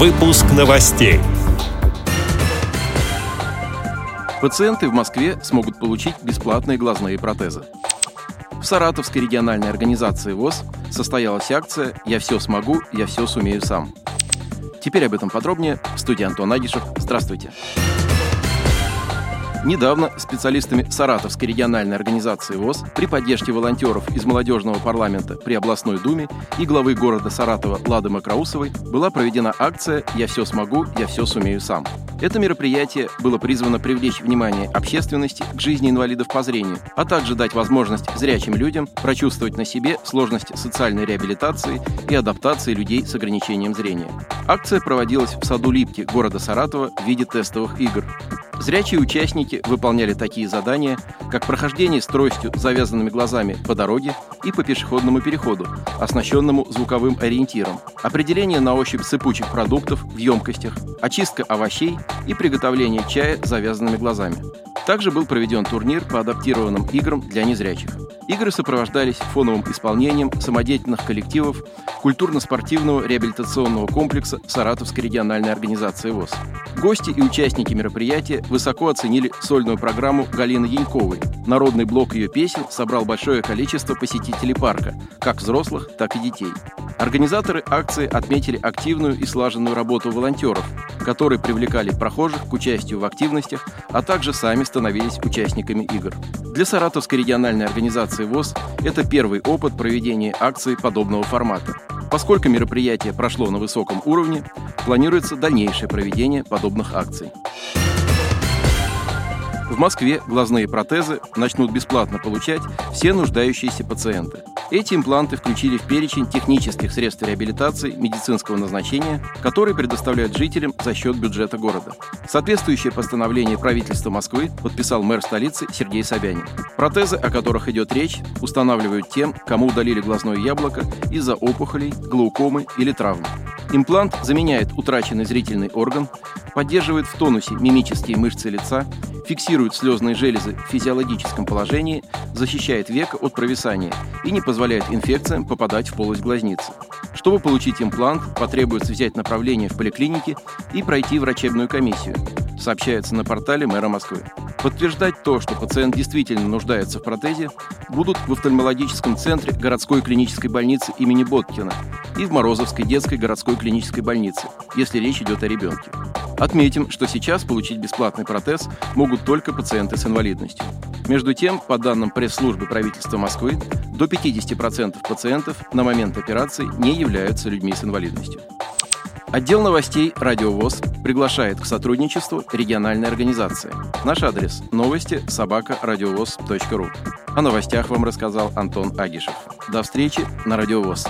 Выпуск новостей. Пациенты в Москве смогут получить бесплатные глазные протезы. В Саратовской региональной организации ВОЗ состоялась акция «Я все смогу, я все сумею сам». Теперь об этом подробнее. В студии Антон Агишев. Здравствуйте. Недавно специалистами Саратовской региональной организации ВОЗ при поддержке волонтеров из молодежного парламента при областной думе и главы города Саратова Лады Макраусовой была проведена акция «Я все смогу, я все сумею сам». Это мероприятие было призвано привлечь внимание общественности к жизни инвалидов по зрению, а также дать возможность зрячим людям прочувствовать на себе сложности социальной реабилитации и адаптации людей с ограничением зрения. Акция проводилась в саду Липки города Саратова в виде тестовых игр. Зрячие участники выполняли такие задания, как прохождение с тростью завязанными глазами по дороге и по пешеходному переходу, оснащенному звуковым ориентиром, определение на ощупь сыпучих продуктов в емкостях, очистка овощей и приготовление чая завязанными глазами. Также был проведен турнир по адаптированным играм для незрячих. Игры сопровождались фоновым исполнением самодеятельных коллективов культурно-спортивного реабилитационного комплекса Саратовской региональной организации ВОЗ. Гости и участники мероприятия высоко оценили сольную программу Галины Яньковой. Народный блок ее песен собрал большое количество посетителей парка, как взрослых, так и детей. Организаторы акции отметили активную и слаженную работу волонтеров, которые привлекали прохожих к участию в активностях, а также сами становились участниками игр. Для Саратовской региональной организации ВОЗ это первый опыт проведения акции подобного формата. Поскольку мероприятие прошло на высоком уровне, планируется дальнейшее проведение подобных акций. В Москве глазные протезы начнут бесплатно получать все нуждающиеся пациенты. Эти импланты включили в перечень технических средств реабилитации медицинского назначения, которые предоставляют жителям за счет бюджета города. Соответствующее постановление правительства Москвы подписал мэр столицы Сергей Собянин. Протезы, о которых идет речь, устанавливают тем, кому удалили глазное яблоко из-за опухолей, глаукомы или травм. Имплант заменяет утраченный зрительный орган, поддерживает в тонусе мимические мышцы лица, фиксирует слезные железы в физиологическом положении, защищает века от провисания и не позволяет инфекциям попадать в полость глазницы. Чтобы получить имплант, потребуется взять направление в поликлинике и пройти врачебную комиссию, сообщается на портале мэра Москвы. Подтверждать то, что пациент действительно нуждается в протезе, будут в офтальмологическом центре городской клинической больницы имени Боткина и в Морозовской детской городской клинической больнице, если речь идет о ребенке. Отметим, что сейчас получить бесплатный протез могут только пациенты с инвалидностью. Между тем, по данным пресс-службы правительства Москвы, до 50% пациентов на момент операции не являются людьми с инвалидностью. Отдел новостей «Радиовоз» приглашает к сотрудничеству региональной организации. Наш адрес – новости собака радиовоз.ру. О новостях вам рассказал Антон Агишев. До встречи на «Радиовоз».